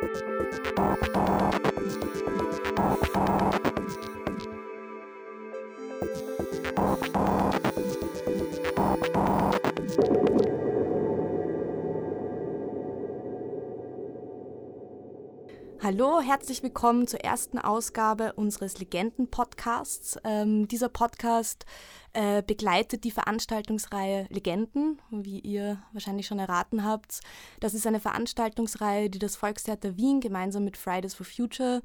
Thank you. Hallo, herzlich willkommen zur ersten Ausgabe unseres Legenden-Podcasts. Ähm, dieser Podcast äh, begleitet die Veranstaltungsreihe Legenden, wie ihr wahrscheinlich schon erraten habt. Das ist eine Veranstaltungsreihe, die das Volkstheater Wien gemeinsam mit Fridays for Future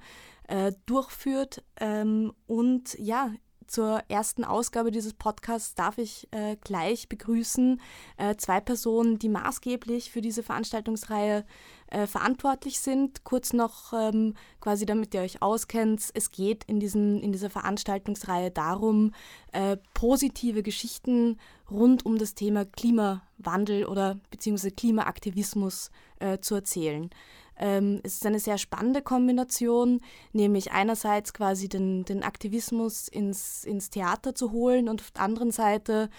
äh, durchführt. Ähm, und ja, zur ersten Ausgabe dieses Podcasts darf ich äh, gleich begrüßen äh, zwei Personen, die maßgeblich für diese Veranstaltungsreihe äh, verantwortlich sind. Kurz noch ähm, quasi, damit ihr euch auskennt, es geht in, diesen, in dieser Veranstaltungsreihe darum, äh, positive Geschichten rund um das Thema Klimawandel oder beziehungsweise Klimaaktivismus äh, zu erzählen. Ähm, es ist eine sehr spannende Kombination, nämlich einerseits quasi den, den Aktivismus ins, ins Theater zu holen und auf der anderen Seite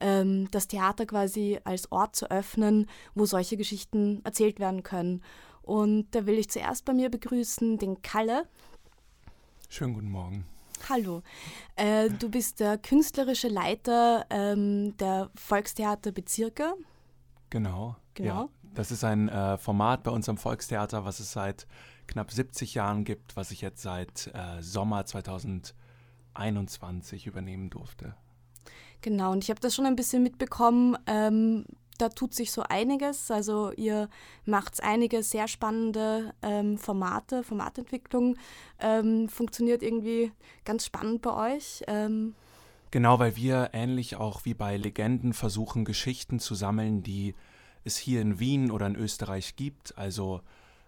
ähm, das Theater quasi als Ort zu öffnen, wo solche Geschichten erzählt werden können. Und da will ich zuerst bei mir begrüßen den Kalle. Schönen guten Morgen. Hallo, äh, du bist der künstlerische Leiter ähm, der Volkstheater Bezirke. Genau. Genau. Ja. Das ist ein äh, Format bei uns am Volkstheater, was es seit knapp 70 Jahren gibt, was ich jetzt seit äh, Sommer 2021 übernehmen durfte. Genau, und ich habe das schon ein bisschen mitbekommen. Ähm, da tut sich so einiges. Also ihr macht einige sehr spannende ähm, Formate, Formatentwicklung. Ähm, funktioniert irgendwie ganz spannend bei euch. Ähm. Genau, weil wir ähnlich auch wie bei Legenden versuchen, Geschichten zu sammeln, die es hier in Wien oder in Österreich gibt. Also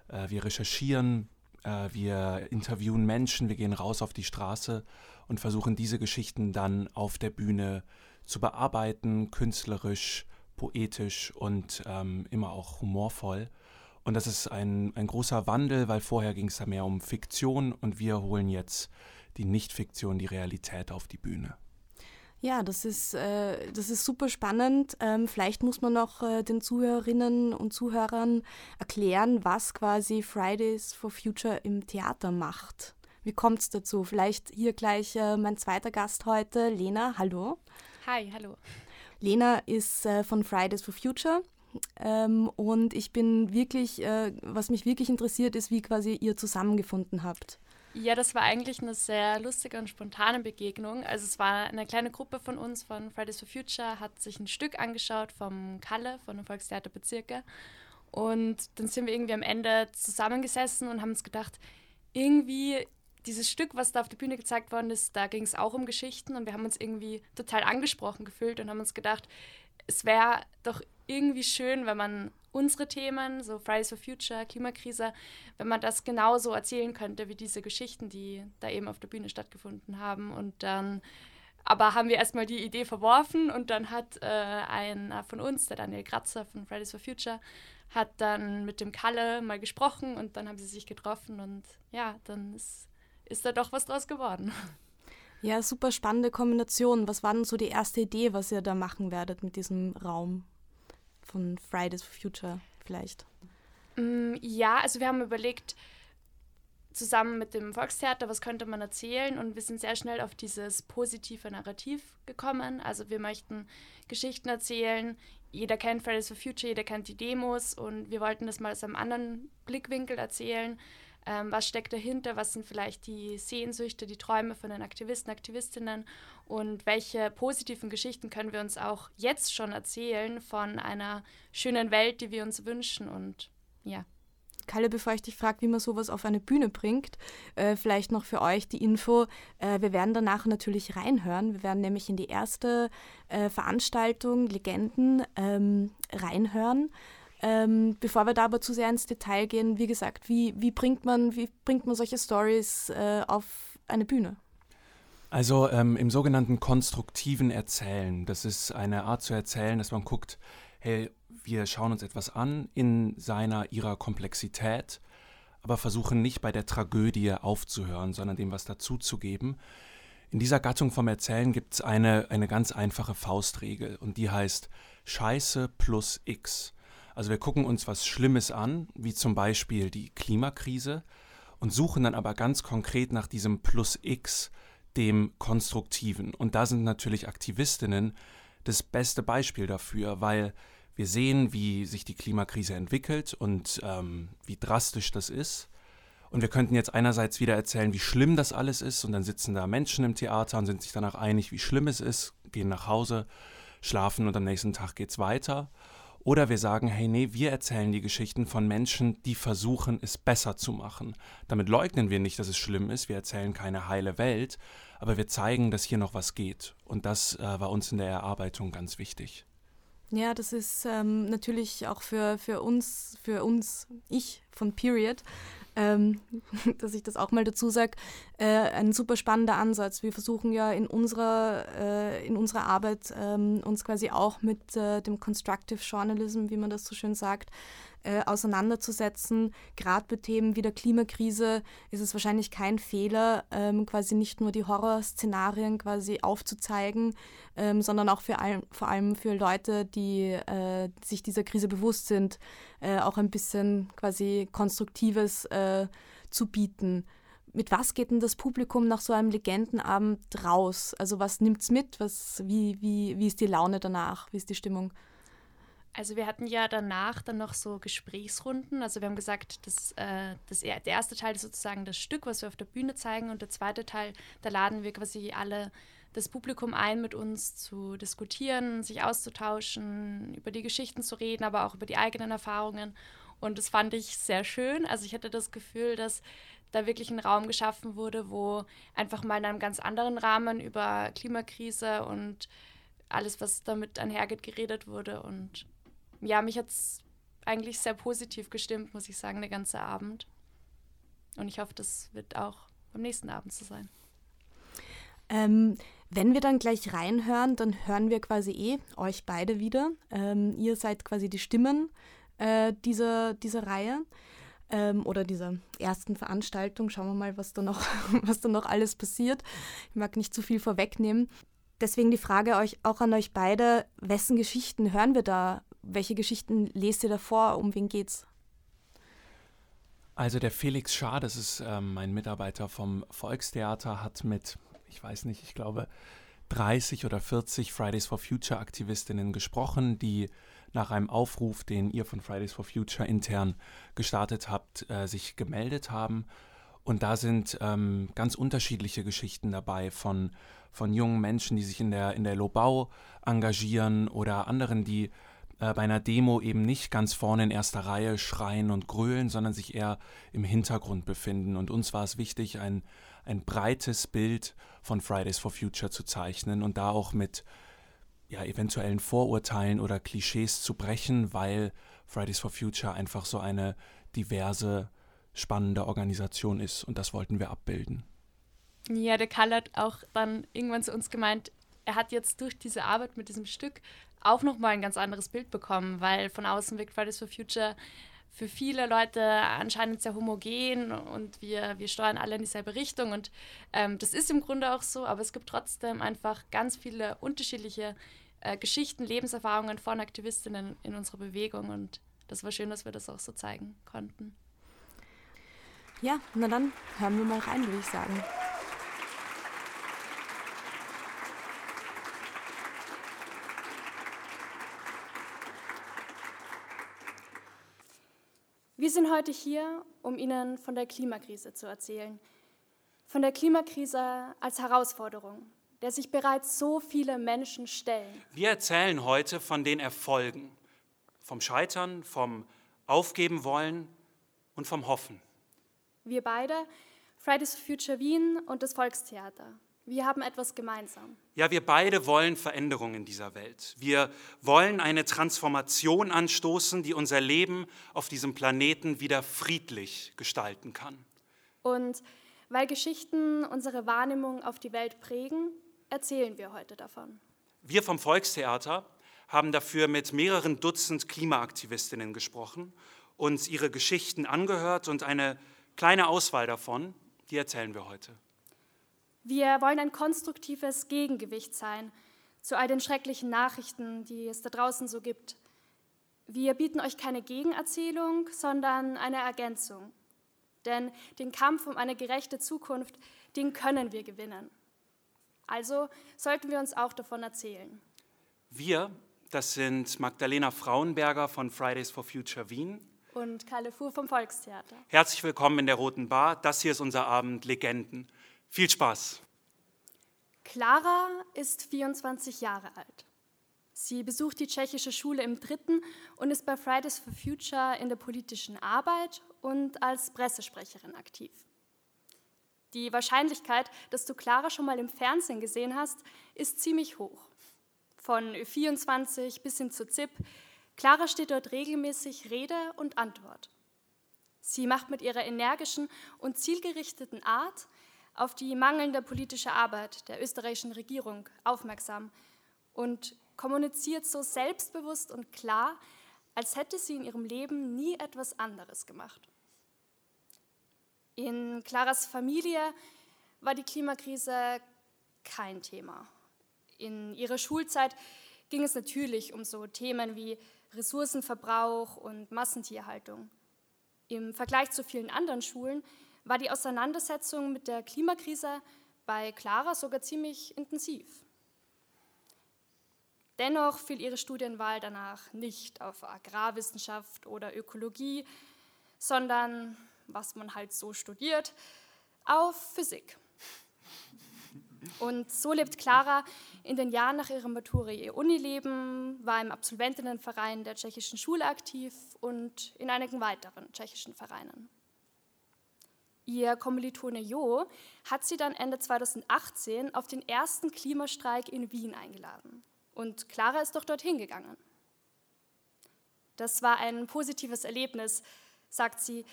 äh, wir recherchieren, äh, wir interviewen Menschen, wir gehen raus auf die Straße und versuchen diese Geschichten dann auf der Bühne zu bearbeiten, künstlerisch, poetisch und ähm, immer auch humorvoll. Und das ist ein, ein großer Wandel, weil vorher ging es da mehr um Fiktion und wir holen jetzt die Nicht-Fiktion, die Realität auf die Bühne. Ja, das ist, äh, das ist super spannend. Ähm, vielleicht muss man noch äh, den Zuhörerinnen und Zuhörern erklären, was quasi Fridays for Future im Theater macht. Wie kommt es dazu? Vielleicht hier gleich äh, mein zweiter Gast heute, Lena. Hallo. Hi, hallo. Lena ist äh, von Fridays for Future. Ähm, und ich bin wirklich, äh, was mich wirklich interessiert, ist, wie quasi ihr zusammengefunden habt. Ja, das war eigentlich eine sehr lustige und spontane Begegnung. Also es war eine kleine Gruppe von uns von Fridays for Future, hat sich ein Stück angeschaut vom Kalle, von dem Volkstheater Bezirke. Und dann sind wir irgendwie am Ende zusammengesessen und haben uns gedacht, irgendwie dieses Stück, was da auf der Bühne gezeigt worden ist, da ging es auch um Geschichten und wir haben uns irgendwie total angesprochen gefühlt und haben uns gedacht, es wäre doch irgendwie schön, wenn man unsere Themen, so Fridays for Future, Klimakrise, wenn man das genauso erzählen könnte wie diese Geschichten, die da eben auf der Bühne stattgefunden haben. Und dann, aber haben wir erstmal die Idee verworfen und dann hat äh, einer von uns, der Daniel Kratzer von Fridays for Future, hat dann mit dem Kalle mal gesprochen und dann haben sie sich getroffen und ja, dann ist, ist da doch was draus geworden. Ja, super spannende Kombination. Was war denn so die erste Idee, was ihr da machen werdet mit diesem Raum? Von Fridays for Future vielleicht? Mm, ja, also wir haben überlegt, zusammen mit dem Volkstheater, was könnte man erzählen? Und wir sind sehr schnell auf dieses positive Narrativ gekommen. Also wir möchten Geschichten erzählen. Jeder kennt Fridays for Future, jeder kennt die Demos und wir wollten das mal aus einem anderen Blickwinkel erzählen. Ähm, was steckt dahinter? Was sind vielleicht die Sehnsüchte, die Träume von den Aktivisten, Aktivistinnen? Und welche positiven Geschichten können wir uns auch jetzt schon erzählen von einer schönen Welt, die wir uns wünschen? Und ja. Kalle, bevor ich dich frage, wie man sowas auf eine Bühne bringt, äh, vielleicht noch für euch die Info. Äh, wir werden danach natürlich reinhören. Wir werden nämlich in die erste äh, Veranstaltung Legenden ähm, reinhören. Ähm, bevor wir da aber zu sehr ins Detail gehen, wie gesagt, wie, wie, bringt, man, wie bringt man solche Stories äh, auf eine Bühne? Also ähm, im sogenannten konstruktiven Erzählen, das ist eine Art zu erzählen, dass man guckt, hey, wir schauen uns etwas an in seiner, ihrer Komplexität, aber versuchen nicht bei der Tragödie aufzuhören, sondern dem was dazuzugeben. In dieser Gattung vom Erzählen gibt es eine, eine ganz einfache Faustregel und die heißt Scheiße plus X. Also wir gucken uns was Schlimmes an, wie zum Beispiel die Klimakrise, und suchen dann aber ganz konkret nach diesem Plus X, dem Konstruktiven. Und da sind natürlich Aktivistinnen das beste Beispiel dafür, weil wir sehen, wie sich die Klimakrise entwickelt und ähm, wie drastisch das ist. Und wir könnten jetzt einerseits wieder erzählen, wie schlimm das alles ist, und dann sitzen da Menschen im Theater und sind sich danach einig, wie schlimm es ist, gehen nach Hause, schlafen und am nächsten Tag geht's weiter. Oder wir sagen, hey, nee, wir erzählen die Geschichten von Menschen, die versuchen, es besser zu machen. Damit leugnen wir nicht, dass es schlimm ist, wir erzählen keine heile Welt, aber wir zeigen, dass hier noch was geht. Und das äh, war uns in der Erarbeitung ganz wichtig. Ja, das ist ähm, natürlich auch für, für uns, für uns, ich von Period, ähm, dass ich das auch mal dazu sage, äh, ein super spannender Ansatz. Wir versuchen ja in unserer, äh, in unserer Arbeit ähm, uns quasi auch mit äh, dem Constructive Journalism, wie man das so schön sagt, äh, auseinanderzusetzen. Gerade bei Themen wie der Klimakrise ist es wahrscheinlich kein Fehler, ähm, quasi nicht nur die Horrorszenarien quasi aufzuzeigen, ähm, sondern auch für all, vor allem für Leute, die äh, sich dieser Krise bewusst sind, äh, auch ein bisschen quasi Konstruktives äh, zu bieten. Mit was geht denn das Publikum nach so einem Legendenabend raus? Also was nimmt es mit? Was, wie, wie, wie ist die Laune danach? Wie ist die Stimmung? Also wir hatten ja danach dann noch so Gesprächsrunden. Also wir haben gesagt, dass, äh, das, der erste Teil ist sozusagen das Stück, was wir auf der Bühne zeigen und der zweite Teil, da laden wir quasi alle das Publikum ein, mit uns zu diskutieren, sich auszutauschen, über die Geschichten zu reden, aber auch über die eigenen Erfahrungen. Und das fand ich sehr schön. Also ich hatte das Gefühl, dass da wirklich ein Raum geschaffen wurde, wo einfach mal in einem ganz anderen Rahmen über Klimakrise und alles, was damit einhergeht, geredet wurde. Und ja, mich hat es eigentlich sehr positiv gestimmt, muss ich sagen, der ganze Abend. Und ich hoffe, das wird auch beim nächsten Abend so sein. Ähm, wenn wir dann gleich reinhören, dann hören wir quasi eh euch beide wieder. Ähm, ihr seid quasi die Stimmen äh, dieser, dieser Reihe ähm, oder dieser ersten Veranstaltung. Schauen wir mal, was da, noch, was da noch alles passiert. Ich mag nicht zu viel vorwegnehmen. Deswegen die Frage euch, auch an euch beide, wessen Geschichten hören wir da welche Geschichten lest ihr da vor? Um wen geht's? Also der Felix Schaar, das ist ähm, mein Mitarbeiter vom Volkstheater, hat mit, ich weiß nicht, ich glaube 30 oder 40 Fridays for Future Aktivistinnen gesprochen, die nach einem Aufruf, den ihr von Fridays for Future intern gestartet habt, äh, sich gemeldet haben. Und da sind ähm, ganz unterschiedliche Geschichten dabei von, von jungen Menschen, die sich in der, in der Lobau engagieren oder anderen, die äh, bei einer Demo eben nicht ganz vorne in erster Reihe schreien und grölen, sondern sich eher im Hintergrund befinden. Und uns war es wichtig, ein, ein breites Bild von Fridays for Future zu zeichnen und da auch mit ja, eventuellen Vorurteilen oder Klischees zu brechen, weil Fridays for Future einfach so eine diverse, spannende Organisation ist und das wollten wir abbilden. Ja, der Karl hat auch dann irgendwann zu uns gemeint, er hat jetzt durch diese Arbeit mit diesem Stück auch nochmal ein ganz anderes Bild bekommen, weil von außen wirkt Fridays for Future für viele Leute anscheinend sehr homogen und wir, wir steuern alle in dieselbe Richtung und ähm, das ist im Grunde auch so, aber es gibt trotzdem einfach ganz viele unterschiedliche äh, Geschichten, Lebenserfahrungen von Aktivistinnen in unserer Bewegung und das war schön, dass wir das auch so zeigen konnten. Ja, na dann hören wir mal rein, würde ich sagen. Wir sind heute hier, um Ihnen von der Klimakrise zu erzählen. Von der Klimakrise als Herausforderung, der sich bereits so viele Menschen stellen. Wir erzählen heute von den Erfolgen, vom Scheitern, vom Aufgeben wollen und vom Hoffen. Wir beide, Fridays for Future Wien und das Volkstheater, wir haben etwas gemeinsam. Ja, wir beide wollen Veränderung in dieser Welt. Wir wollen eine Transformation anstoßen, die unser Leben auf diesem Planeten wieder friedlich gestalten kann. Und weil Geschichten unsere Wahrnehmung auf die Welt prägen, erzählen wir heute davon. Wir vom Volkstheater haben dafür mit mehreren Dutzend Klimaaktivistinnen gesprochen, uns ihre Geschichten angehört und eine kleine Auswahl davon, die erzählen wir heute. Wir wollen ein konstruktives Gegengewicht sein zu all den schrecklichen Nachrichten, die es da draußen so gibt. Wir bieten euch keine Gegenerzählung, sondern eine Ergänzung. Denn den Kampf um eine gerechte Zukunft, den können wir gewinnen. Also sollten wir uns auch davon erzählen. Wir, das sind Magdalena Frauenberger von Fridays for Future Wien und Kalle Fuhr vom Volkstheater. Herzlich willkommen in der Roten Bar. Das hier ist unser Abend Legenden. Viel Spaß. Clara ist 24 Jahre alt. Sie besucht die tschechische Schule im dritten und ist bei Fridays for Future in der politischen Arbeit und als Pressesprecherin aktiv. Die Wahrscheinlichkeit, dass du Clara schon mal im Fernsehen gesehen hast, ist ziemlich hoch. Von 24 bis hin zu ZIP, Clara steht dort regelmäßig Rede und Antwort. Sie macht mit ihrer energischen und zielgerichteten Art auf die mangelnde politische Arbeit der österreichischen Regierung aufmerksam und kommuniziert so selbstbewusst und klar, als hätte sie in ihrem Leben nie etwas anderes gemacht. In Claras Familie war die Klimakrise kein Thema. In ihrer Schulzeit ging es natürlich um so Themen wie Ressourcenverbrauch und Massentierhaltung. Im Vergleich zu vielen anderen Schulen war die Auseinandersetzung mit der Klimakrise bei Clara sogar ziemlich intensiv. Dennoch fiel ihre Studienwahl danach nicht auf Agrarwissenschaft oder Ökologie, sondern was man halt so studiert, auf Physik. Und so lebt Clara in den Jahren nach ihrer Matura ihr Unileben, war im Absolventinnenverein der tschechischen Schule aktiv und in einigen weiteren tschechischen Vereinen. Ihr Kommilitone Jo hat sie dann Ende 2018 auf den ersten Klimastreik in Wien eingeladen. Und Clara ist doch dorthin gegangen. Das war ein positives Erlebnis, sagt sie,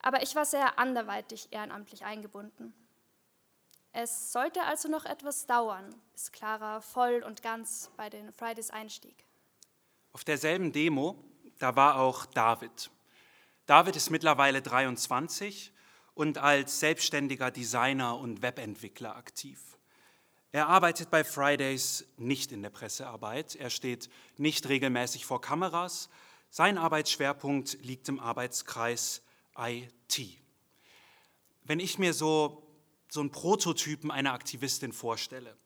aber ich war sehr anderweitig ehrenamtlich eingebunden. Es sollte also noch etwas dauern, bis Clara voll und ganz bei den Fridays einstieg. Auf derselben Demo, da war auch David. David ist mittlerweile 23 und als selbstständiger Designer und Webentwickler aktiv. Er arbeitet bei Fridays nicht in der Pressearbeit, er steht nicht regelmäßig vor Kameras, sein Arbeitsschwerpunkt liegt im Arbeitskreis IT. Wenn ich mir so, so einen Prototypen einer Aktivistin vorstelle,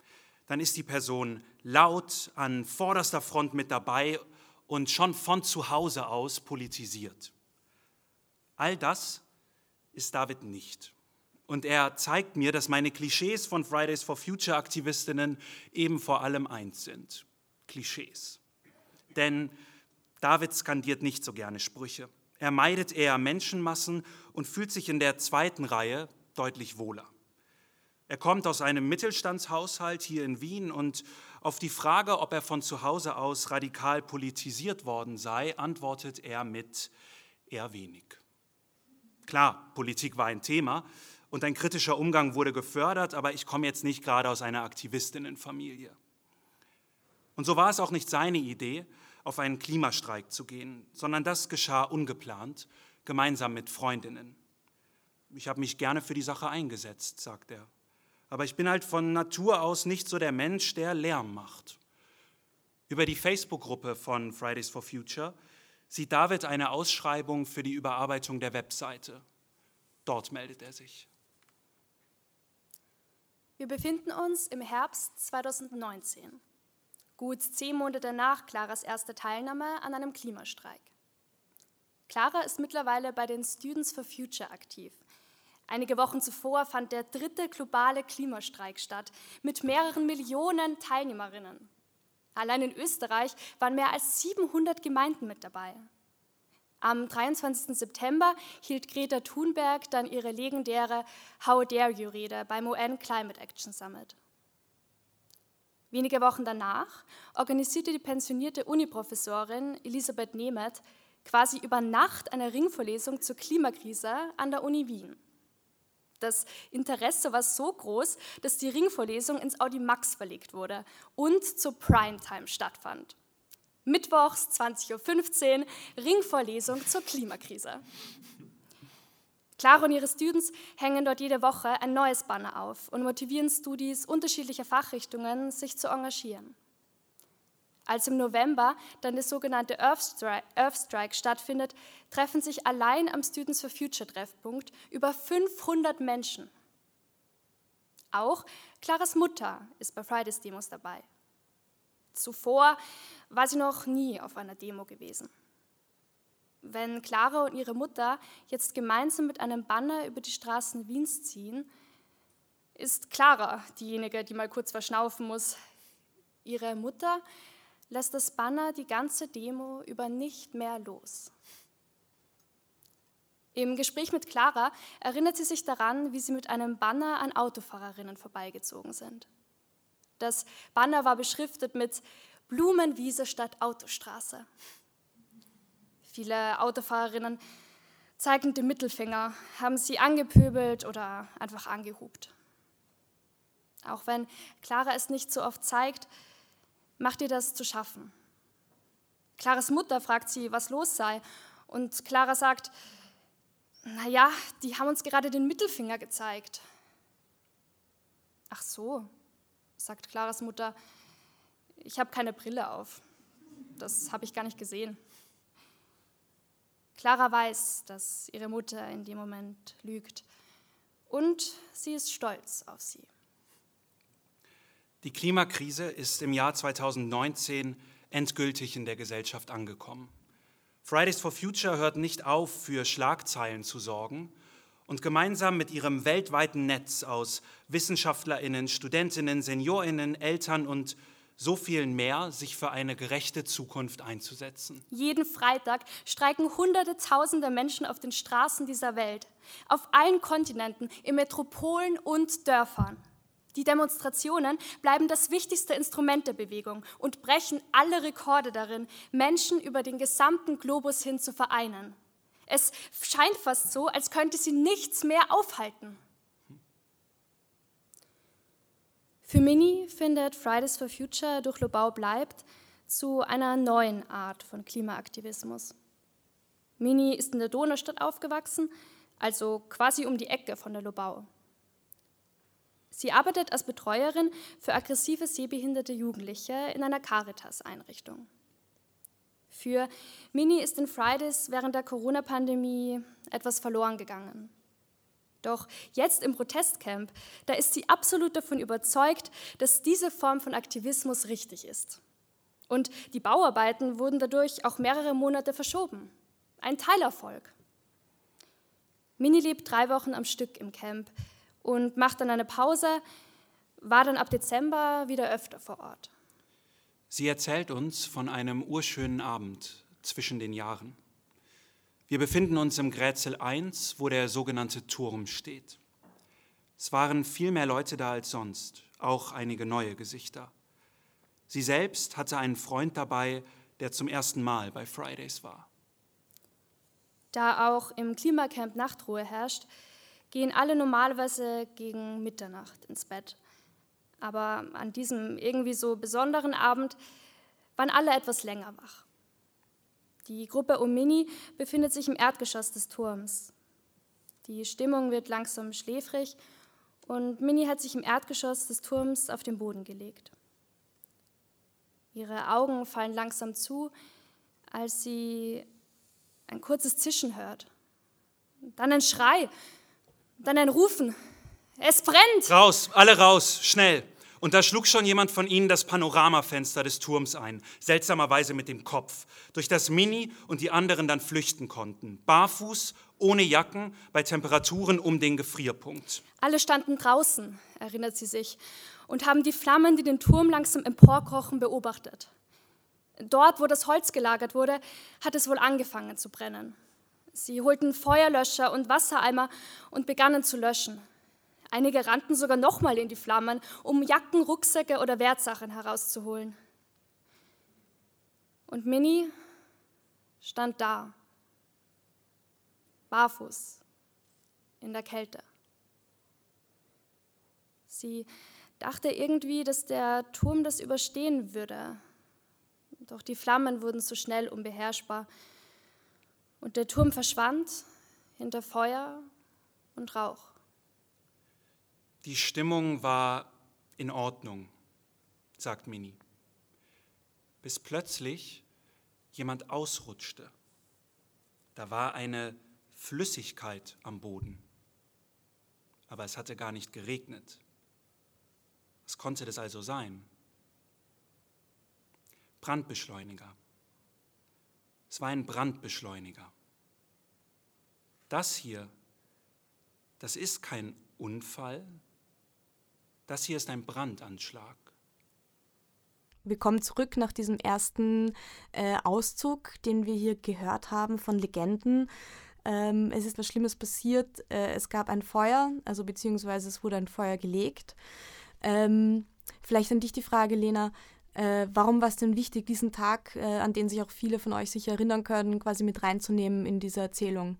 dann ist die Person laut an vorderster Front mit dabei und schon von zu Hause aus politisiert. All das ist David nicht. Und er zeigt mir, dass meine Klischees von Fridays for Future Aktivistinnen eben vor allem eins sind. Klischees. Denn David skandiert nicht so gerne Sprüche. Er meidet eher Menschenmassen und fühlt sich in der zweiten Reihe deutlich wohler. Er kommt aus einem Mittelstandshaushalt hier in Wien und auf die Frage, ob er von zu Hause aus radikal politisiert worden sei, antwortet er mit eher wenig. Klar, Politik war ein Thema und ein kritischer Umgang wurde gefördert, aber ich komme jetzt nicht gerade aus einer Aktivistinnenfamilie. Und so war es auch nicht seine Idee, auf einen Klimastreik zu gehen, sondern das geschah ungeplant, gemeinsam mit Freundinnen. Ich habe mich gerne für die Sache eingesetzt, sagt er. Aber ich bin halt von Natur aus nicht so der Mensch, der Lärm macht. Über die Facebook-Gruppe von Fridays for Future sieht David eine Ausschreibung für die Überarbeitung der Webseite. Dort meldet er sich. Wir befinden uns im Herbst 2019 gut zehn Monate nach Claras erster Teilnahme an einem Klimastreik. Clara ist mittlerweile bei den Students for Future aktiv. Einige Wochen zuvor fand der dritte globale Klimastreik statt mit mehreren Millionen Teilnehmerinnen. Allein in Österreich waren mehr als 700 Gemeinden mit dabei. Am 23. September hielt Greta Thunberg dann ihre legendäre How Dare You Rede beim UN Climate Action Summit. Wenige Wochen danach organisierte die pensionierte Uniprofessorin Elisabeth Nemeth quasi über Nacht eine Ringvorlesung zur Klimakrise an der Uni Wien. Das Interesse war so groß, dass die Ringvorlesung ins Audi Max verlegt wurde und zur Primetime stattfand. Mittwochs 20.15 Uhr Ringvorlesung zur Klimakrise. Clara und ihre Students hängen dort jede Woche ein neues Banner auf und motivieren Studis unterschiedlicher Fachrichtungen, sich zu engagieren. Als im November dann der sogenannte Earth Strike, Earth Strike stattfindet, treffen sich allein am Students for Future Treffpunkt über 500 Menschen. Auch Claras Mutter ist bei Fridays Demos dabei. Zuvor war sie noch nie auf einer Demo gewesen. Wenn Clara und ihre Mutter jetzt gemeinsam mit einem Banner über die Straßen Wiens ziehen, ist Clara diejenige, die mal kurz verschnaufen muss. Ihre Mutter lässt das Banner die ganze Demo über nicht mehr los. Im Gespräch mit Clara erinnert sie sich daran, wie sie mit einem Banner an Autofahrerinnen vorbeigezogen sind. Das Banner war beschriftet mit Blumenwiese statt Autostraße. Viele Autofahrerinnen zeigend den Mittelfinger, haben sie angepöbelt oder einfach angehupt. Auch wenn Clara es nicht so oft zeigt, macht ihr das zu schaffen. Claras Mutter fragt sie, was los sei. Und Clara sagt, naja, die haben uns gerade den Mittelfinger gezeigt. Ach so, sagt Claras Mutter, ich habe keine Brille auf. Das habe ich gar nicht gesehen. Clara weiß, dass ihre Mutter in dem Moment lügt und sie ist stolz auf sie. Die Klimakrise ist im Jahr 2019 endgültig in der Gesellschaft angekommen. Fridays for Future hört nicht auf, für Schlagzeilen zu sorgen und gemeinsam mit ihrem weltweiten Netz aus Wissenschaftlerinnen, Studentinnen, Seniorinnen, Eltern und so vielen mehr, sich für eine gerechte Zukunft einzusetzen. Jeden Freitag streiken Hunderte, Tausende Menschen auf den Straßen dieser Welt, auf allen Kontinenten, in Metropolen und Dörfern. Die Demonstrationen bleiben das wichtigste Instrument der Bewegung und brechen alle Rekorde darin, Menschen über den gesamten Globus hin zu vereinen. Es scheint fast so, als könnte sie nichts mehr aufhalten. Für Mini findet Fridays for Future durch Lobau bleibt zu einer neuen Art von Klimaaktivismus. Mini ist in der Donaustadt aufgewachsen, also quasi um die Ecke von der Lobau. Sie arbeitet als Betreuerin für aggressive sehbehinderte Jugendliche in einer Caritas-Einrichtung. Für Mini ist in Fridays während der Corona-Pandemie etwas verloren gegangen. Doch jetzt im Protestcamp, da ist sie absolut davon überzeugt, dass diese Form von Aktivismus richtig ist. Und die Bauarbeiten wurden dadurch auch mehrere Monate verschoben. Ein Teilerfolg. Mini lebt drei Wochen am Stück im Camp, und macht dann eine Pause, war dann ab Dezember wieder öfter vor Ort. Sie erzählt uns von einem urschönen Abend zwischen den Jahren. Wir befinden uns im Grätzel 1, wo der sogenannte Turm steht. Es waren viel mehr Leute da als sonst, auch einige neue Gesichter. Sie selbst hatte einen Freund dabei, der zum ersten Mal bei Fridays war. Da auch im Klimacamp Nachtruhe herrscht, gehen alle normalerweise gegen Mitternacht ins Bett. Aber an diesem irgendwie so besonderen Abend waren alle etwas länger wach. Die Gruppe um Mini befindet sich im Erdgeschoss des Turms. Die Stimmung wird langsam schläfrig und Mini hat sich im Erdgeschoss des Turms auf den Boden gelegt. Ihre Augen fallen langsam zu, als sie ein kurzes Zischen hört. Dann ein Schrei dann ein Rufen. Es brennt! Raus, alle raus, schnell! Und da schlug schon jemand von ihnen das Panoramafenster des Turms ein, seltsamerweise mit dem Kopf, durch das Mini und die anderen dann flüchten konnten. Barfuß, ohne Jacken, bei Temperaturen um den Gefrierpunkt. Alle standen draußen, erinnert sie sich, und haben die Flammen, die den Turm langsam emporkrochen, beobachtet. Dort, wo das Holz gelagert wurde, hat es wohl angefangen zu brennen. Sie holten Feuerlöscher und Wassereimer und begannen zu löschen. Einige rannten sogar nochmal in die Flammen, um Jacken, Rucksäcke oder Wertsachen herauszuholen. Und Minnie stand da, barfuß, in der Kälte. Sie dachte irgendwie, dass der Turm das überstehen würde. Doch die Flammen wurden zu schnell unbeherrschbar und der Turm verschwand hinter Feuer und Rauch. Die Stimmung war in Ordnung, sagt Mini. bis plötzlich jemand ausrutschte. Da war eine Flüssigkeit am Boden, aber es hatte gar nicht geregnet. Was konnte das also sein? Brandbeschleuniger. Es war ein Brandbeschleuniger. Das hier, das ist kein Unfall, das hier ist ein Brandanschlag. Wir kommen zurück nach diesem ersten äh, Auszug, den wir hier gehört haben von Legenden. Ähm, es ist was Schlimmes passiert. Äh, es gab ein Feuer, also beziehungsweise es wurde ein Feuer gelegt. Ähm, vielleicht an dich die Frage, Lena. Äh, warum war es denn wichtig, diesen Tag, äh, an den sich auch viele von euch sich erinnern können, quasi mit reinzunehmen in diese Erzählung?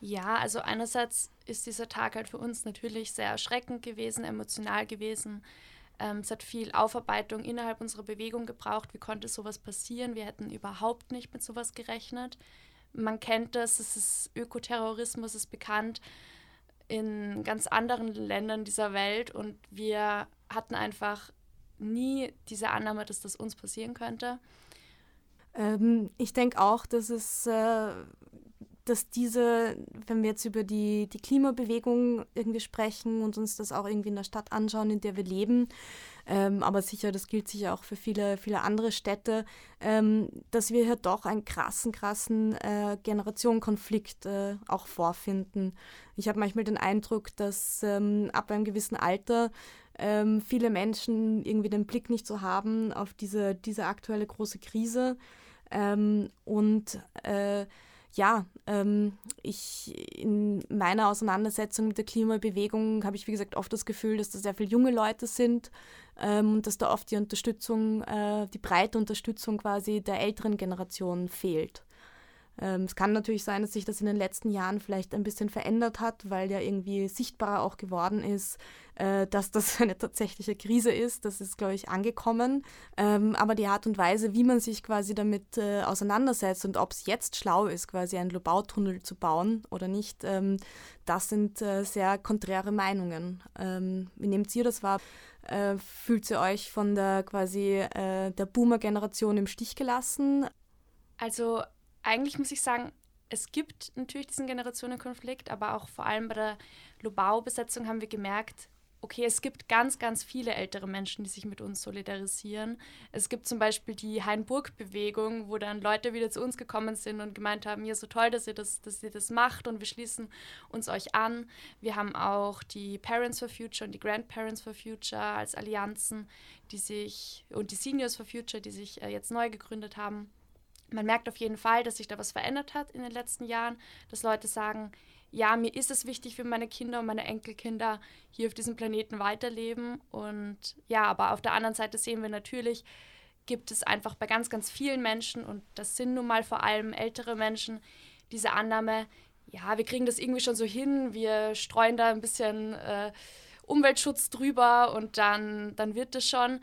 Ja, also einerseits ist dieser Tag halt für uns natürlich sehr erschreckend gewesen, emotional gewesen. Ähm, es hat viel Aufarbeitung innerhalb unserer Bewegung gebraucht. Wie konnte sowas passieren? Wir hätten überhaupt nicht mit sowas gerechnet. Man kennt das, es ist Ökoterrorismus, ist bekannt in ganz anderen Ländern dieser Welt und wir hatten einfach nie diese Annahme, dass das uns passieren könnte. Ähm, ich denke auch, dass es, äh, dass diese, wenn wir jetzt über die, die Klimabewegung irgendwie sprechen und uns das auch irgendwie in der Stadt anschauen, in der wir leben, ähm, aber sicher, das gilt sicher auch für viele, viele andere Städte, ähm, dass wir hier doch einen krassen, krassen äh, Generationenkonflikt äh, auch vorfinden. Ich habe manchmal den Eindruck, dass ähm, ab einem gewissen Alter ähm, viele Menschen irgendwie den Blick nicht so haben auf diese, diese aktuelle große Krise. Ähm, und äh, ja, ähm, ich in meiner Auseinandersetzung mit der Klimabewegung habe ich, wie gesagt, oft das Gefühl, dass da sehr viele junge Leute sind ähm, und dass da oft die Unterstützung, äh, die breite Unterstützung quasi der älteren Generation fehlt. Ähm, es kann natürlich sein, dass sich das in den letzten Jahren vielleicht ein bisschen verändert hat, weil ja irgendwie sichtbarer auch geworden ist, äh, dass das eine tatsächliche Krise ist. Das ist, glaube ich, angekommen. Ähm, aber die Art und Weise, wie man sich quasi damit äh, auseinandersetzt und ob es jetzt schlau ist, quasi einen Lobautunnel zu bauen oder nicht, ähm, das sind äh, sehr konträre Meinungen. Ähm, wie nehmt ihr das wahr? Äh, fühlt ihr euch von der quasi äh, der Boomer-Generation im Stich gelassen? Also eigentlich muss ich sagen, es gibt natürlich diesen Generationenkonflikt, aber auch vor allem bei der Lobau-Besetzung haben wir gemerkt, okay, es gibt ganz, ganz viele ältere Menschen, die sich mit uns solidarisieren. Es gibt zum Beispiel die Hainburg-Bewegung, wo dann Leute wieder zu uns gekommen sind und gemeint haben, ja, so toll, dass ihr das, dass ihr das macht und wir schließen uns euch an. Wir haben auch die Parents for Future und die Grandparents for Future als Allianzen, die sich und die Seniors for Future, die sich äh, jetzt neu gegründet haben man merkt auf jeden Fall, dass sich da was verändert hat in den letzten Jahren, dass Leute sagen, ja, mir ist es wichtig für meine Kinder und meine Enkelkinder hier auf diesem Planeten weiterleben. Und ja, aber auf der anderen Seite sehen wir natürlich, gibt es einfach bei ganz, ganz vielen Menschen, und das sind nun mal vor allem ältere Menschen, diese Annahme, ja, wir kriegen das irgendwie schon so hin, wir streuen da ein bisschen äh, Umweltschutz drüber und dann, dann wird das schon.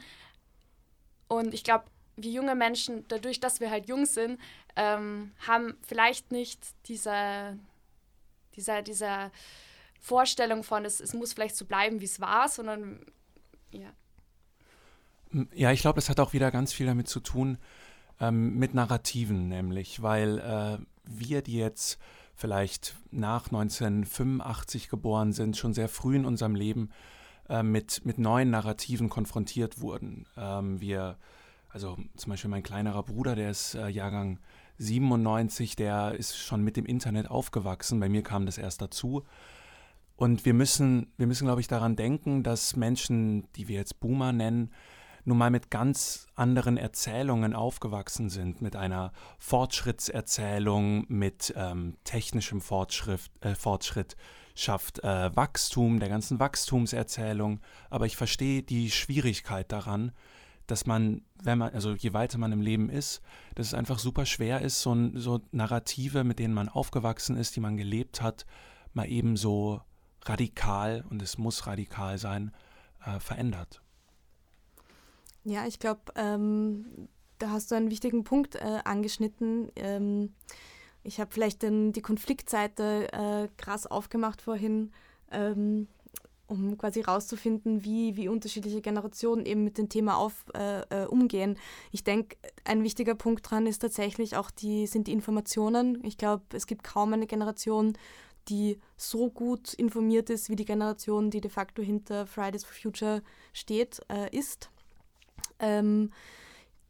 Und ich glaube, wir junge Menschen, dadurch, dass wir halt jung sind, ähm, haben vielleicht nicht diese, diese, diese Vorstellung von, es, es muss vielleicht so bleiben, wie es war, sondern ja. Ja, ich glaube, es hat auch wieder ganz viel damit zu tun, ähm, mit Narrativen nämlich, weil äh, wir, die jetzt vielleicht nach 1985 geboren sind, schon sehr früh in unserem Leben äh, mit, mit neuen Narrativen konfrontiert wurden. Ähm, wir also zum Beispiel mein kleinerer Bruder, der ist äh, Jahrgang 97, der ist schon mit dem Internet aufgewachsen. Bei mir kam das erst dazu. Und wir müssen, wir müssen, glaube ich, daran denken, dass Menschen, die wir jetzt Boomer nennen, nun mal mit ganz anderen Erzählungen aufgewachsen sind, mit einer Fortschrittserzählung, mit ähm, technischem Fortschritt, äh, Fortschritt schafft äh, Wachstum, der ganzen Wachstumserzählung. Aber ich verstehe die Schwierigkeit daran, dass man, wenn man, also je weiter man im Leben ist, dass es einfach super schwer ist, so, so Narrative, mit denen man aufgewachsen ist, die man gelebt hat, mal eben so radikal, und es muss radikal sein, äh, verändert. Ja, ich glaube, ähm, da hast du einen wichtigen Punkt äh, angeschnitten. Ähm, ich habe vielleicht den, die Konfliktseite äh, krass aufgemacht vorhin. Ähm, um quasi herauszufinden, wie, wie unterschiedliche Generationen eben mit dem Thema auf, äh, äh, umgehen. Ich denke, ein wichtiger Punkt dran ist tatsächlich auch die, sind die Informationen. Ich glaube, es gibt kaum eine Generation, die so gut informiert ist, wie die Generation, die de facto hinter Fridays for Future steht, äh, ist. Ähm,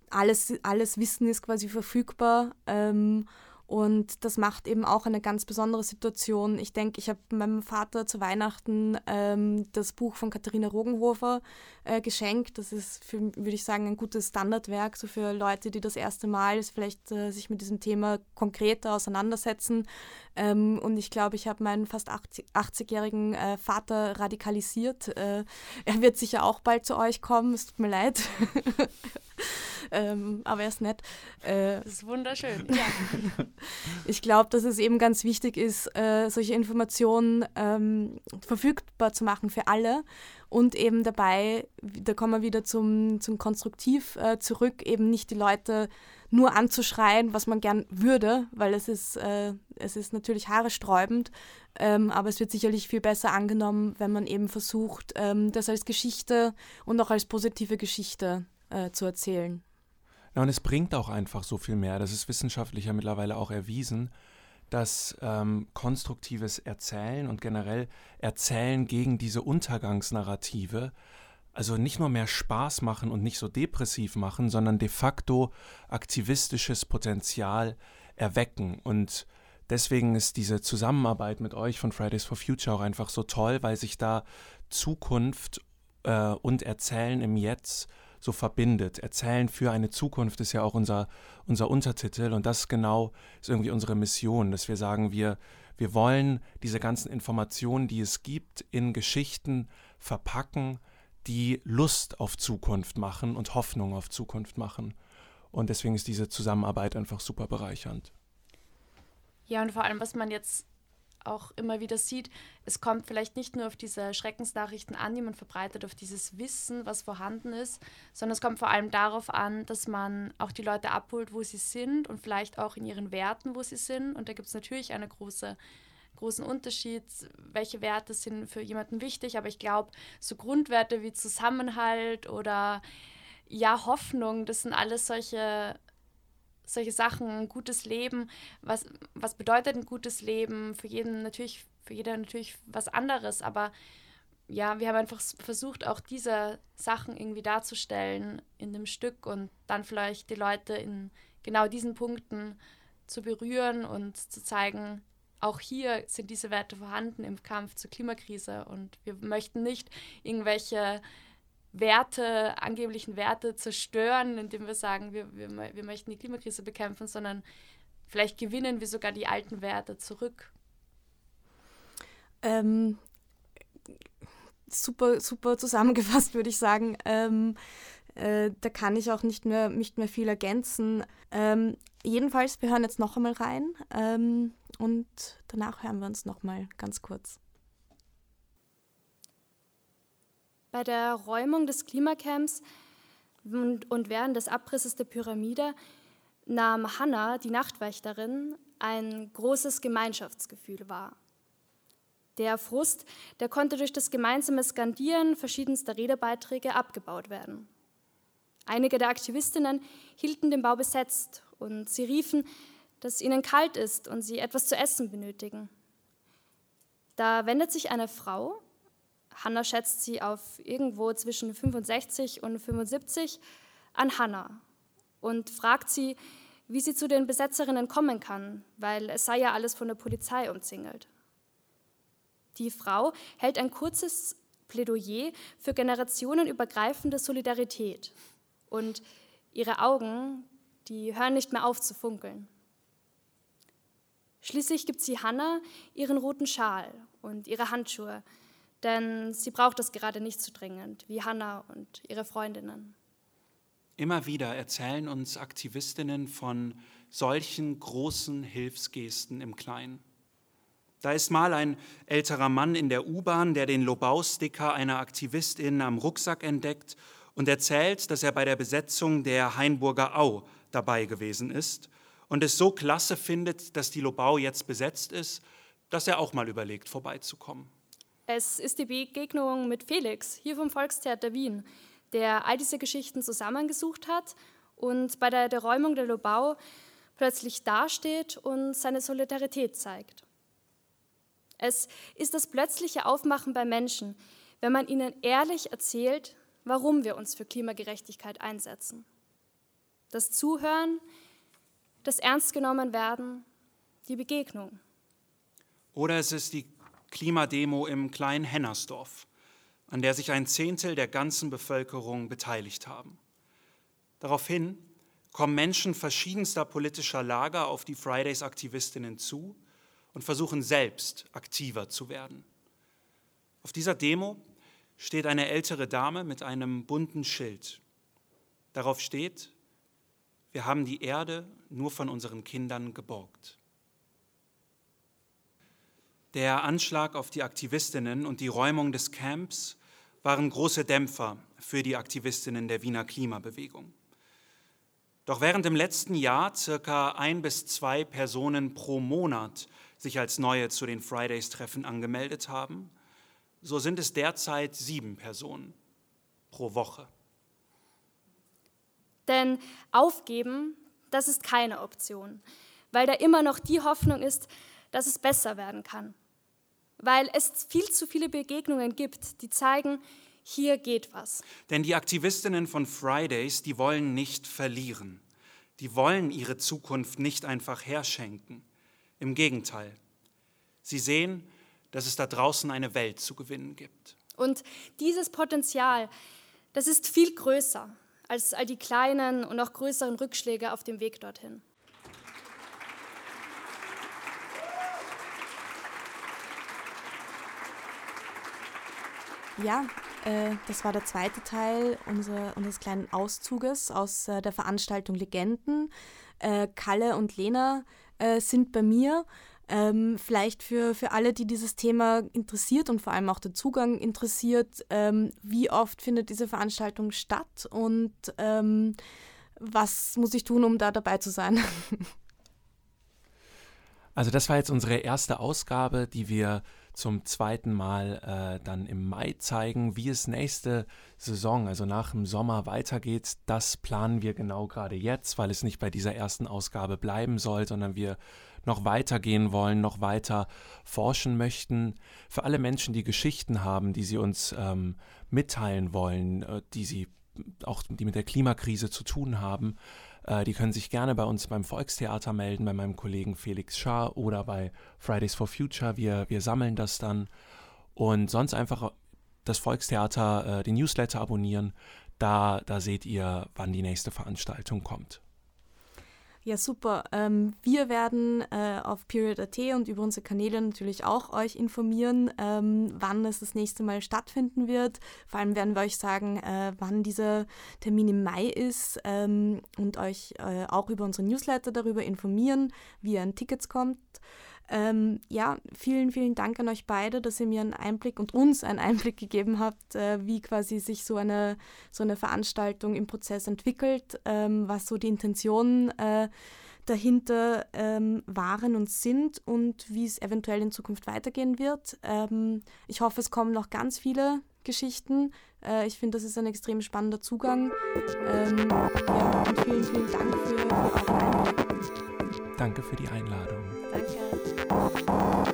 alles, alles Wissen ist quasi verfügbar. Ähm, und das macht eben auch eine ganz besondere Situation. Ich denke, ich habe meinem Vater zu Weihnachten ähm, das Buch von Katharina Rogenhofer äh, geschenkt. Das ist, würde ich sagen, ein gutes Standardwerk, so für Leute, die das erste Mal vielleicht äh, sich mit diesem Thema konkreter auseinandersetzen. Ähm, und ich glaube, ich habe meinen fast 80-jährigen äh, Vater radikalisiert. Äh, er wird sicher auch bald zu euch kommen, es tut mir leid. ähm, aber er ist nett. Äh, das ist wunderschön. Ja. ich glaube, dass es eben ganz wichtig ist, äh, solche Informationen ähm, verfügbar zu machen für alle und eben dabei, da kommen wir wieder zum, zum Konstruktiv äh, zurück, eben nicht die Leute nur anzuschreien, was man gern würde, weil es ist, äh, es ist natürlich haaresträubend, ähm, aber es wird sicherlich viel besser angenommen, wenn man eben versucht, ähm, das als Geschichte und auch als positive Geschichte äh, zu erzählen. Ja, und es bringt auch einfach so viel mehr. Das ist wissenschaftlich ja mittlerweile auch erwiesen, dass ähm, konstruktives Erzählen und generell Erzählen gegen diese Untergangsnarrative also nicht nur mehr Spaß machen und nicht so depressiv machen, sondern de facto aktivistisches Potenzial erwecken. Und deswegen ist diese Zusammenarbeit mit euch von Fridays for Future auch einfach so toll, weil sich da Zukunft äh, und Erzählen im Jetzt so verbindet. Erzählen für eine Zukunft ist ja auch unser, unser Untertitel und das genau ist irgendwie unsere Mission, dass wir sagen, wir, wir wollen diese ganzen Informationen, die es gibt, in Geschichten verpacken, die Lust auf Zukunft machen und Hoffnung auf Zukunft machen. Und deswegen ist diese Zusammenarbeit einfach super bereichernd. Ja, und vor allem, was man jetzt auch immer wieder sieht, es kommt vielleicht nicht nur auf diese Schreckensnachrichten an, die man verbreitet, auf dieses Wissen, was vorhanden ist, sondern es kommt vor allem darauf an, dass man auch die Leute abholt, wo sie sind und vielleicht auch in ihren Werten, wo sie sind. Und da gibt es natürlich einen große, großen Unterschied, welche Werte sind für jemanden wichtig. Aber ich glaube, so Grundwerte wie Zusammenhalt oder ja, Hoffnung, das sind alles solche solche Sachen, ein gutes Leben, was, was bedeutet ein gutes Leben? Für jeden natürlich, für jeder natürlich was anderes, aber ja, wir haben einfach versucht, auch diese Sachen irgendwie darzustellen in dem Stück und dann vielleicht die Leute in genau diesen Punkten zu berühren und zu zeigen, auch hier sind diese Werte vorhanden im Kampf zur Klimakrise. Und wir möchten nicht irgendwelche Werte, angeblichen Werte zerstören, indem wir sagen, wir, wir, wir möchten die Klimakrise bekämpfen, sondern vielleicht gewinnen wir sogar die alten Werte zurück. Ähm, super, super zusammengefasst, würde ich sagen. Ähm, äh, da kann ich auch nicht mehr, nicht mehr viel ergänzen. Ähm, jedenfalls, wir hören jetzt noch einmal rein ähm, und danach hören wir uns noch mal ganz kurz. Bei der Räumung des Klimacamps und, während des Abrisses der Pyramide nahm Hannah, die Nachtwächterin, ein großes Gemeinschaftsgefühl wahr. Der Frust, der konnte durch das gemeinsame Skandieren verschiedenster Redebeiträge abgebaut werden. Einige der Aktivistinnen hielten den Bau besetzt und sie riefen, dass ihnen kalt ist und sie etwas zu essen benötigen. Da wendet sich eine Frau, Hannah schätzt sie auf irgendwo zwischen 65 und 75 an Hannah und fragt sie, wie sie zu den Besetzerinnen kommen kann, weil es sei ja alles von der Polizei umzingelt. Die Frau hält ein kurzes Plädoyer für generationenübergreifende Solidarität und ihre Augen, die hören nicht mehr auf zu funkeln. Schließlich gibt sie Hannah ihren roten Schal und ihre Handschuhe, denn sie braucht es gerade nicht so dringend wie Hannah und ihre Freundinnen. Immer wieder erzählen uns Aktivistinnen von solchen großen Hilfsgesten im Kleinen. Da ist mal ein älterer Mann in der U-Bahn, der den Lobau-Sticker einer Aktivistin am Rucksack entdeckt und erzählt, dass er bei der Besetzung der Hainburger Au dabei gewesen ist und es so klasse findet, dass die Lobau jetzt besetzt ist, dass er auch mal überlegt, vorbeizukommen. Es ist die Begegnung mit Felix, hier vom Volkstheater Wien, der all diese Geschichten zusammengesucht hat und bei der, der Räumung der Lobau plötzlich dasteht und seine Solidarität zeigt. Es ist das plötzliche Aufmachen bei Menschen, wenn man ihnen ehrlich erzählt, warum wir uns für Klimagerechtigkeit einsetzen. Das Zuhören, das Ernstgenommenwerden, die Begegnung. Oder es ist die Klimademo im kleinen Hennersdorf, an der sich ein Zehntel der ganzen Bevölkerung beteiligt haben. Daraufhin kommen Menschen verschiedenster politischer Lager auf die Fridays-Aktivistinnen zu und versuchen selbst aktiver zu werden. Auf dieser Demo steht eine ältere Dame mit einem bunten Schild. Darauf steht, wir haben die Erde nur von unseren Kindern geborgt. Der Anschlag auf die Aktivistinnen und die Räumung des Camps waren große Dämpfer für die Aktivistinnen der Wiener Klimabewegung. Doch während im letzten Jahr circa ein bis zwei Personen pro Monat sich als neue zu den Fridays-Treffen angemeldet haben, so sind es derzeit sieben Personen pro Woche. Denn aufgeben, das ist keine Option, weil da immer noch die Hoffnung ist, dass es besser werden kann. Weil es viel zu viele Begegnungen gibt, die zeigen, hier geht was. Denn die Aktivistinnen von Fridays, die wollen nicht verlieren. Die wollen ihre Zukunft nicht einfach herschenken. Im Gegenteil. Sie sehen, dass es da draußen eine Welt zu gewinnen gibt. Und dieses Potenzial, das ist viel größer als all die kleinen und auch größeren Rückschläge auf dem Weg dorthin. Ja, äh, das war der zweite Teil unser, unseres kleinen Auszuges aus äh, der Veranstaltung Legenden. Äh, Kalle und Lena äh, sind bei mir. Ähm, vielleicht für, für alle, die dieses Thema interessiert und vor allem auch der Zugang interessiert, ähm, wie oft findet diese Veranstaltung statt und ähm, was muss ich tun, um da dabei zu sein? Also das war jetzt unsere erste Ausgabe, die wir zum zweiten Mal äh, dann im Mai zeigen. Wie es nächste Saison, also nach dem Sommer weitergeht, das planen wir genau gerade jetzt, weil es nicht bei dieser ersten Ausgabe bleiben soll, sondern wir noch weitergehen wollen, noch weiter forschen möchten. Für alle Menschen, die Geschichten haben, die sie uns ähm, mitteilen wollen, äh, die sie auch die mit der Klimakrise zu tun haben, äh, die können sich gerne bei uns beim Volkstheater melden, bei meinem Kollegen Felix Schaar oder bei Fridays for Future. Wir, wir sammeln das dann. Und sonst einfach das Volkstheater, äh, den Newsletter abonnieren. Da, da seht ihr, wann die nächste Veranstaltung kommt. Ja, super. Ähm, wir werden äh, auf Period.at und über unsere Kanäle natürlich auch euch informieren, ähm, wann es das nächste Mal stattfinden wird. Vor allem werden wir euch sagen, äh, wann dieser Termin im Mai ist ähm, und euch äh, auch über unsere Newsletter darüber informieren, wie ihr an Tickets kommt. Ähm, ja, vielen, vielen Dank an euch beide, dass ihr mir einen Einblick und uns einen Einblick gegeben habt, äh, wie quasi sich so eine, so eine Veranstaltung im Prozess entwickelt, ähm, was so die Intentionen äh, dahinter ähm, waren und sind und wie es eventuell in Zukunft weitergehen wird. Ähm, ich hoffe, es kommen noch ganz viele Geschichten. Äh, ich finde, das ist ein extrem spannender Zugang. Ähm, ja, und vielen, vielen Dank für eure Einblick. Danke für die Einladung. ん?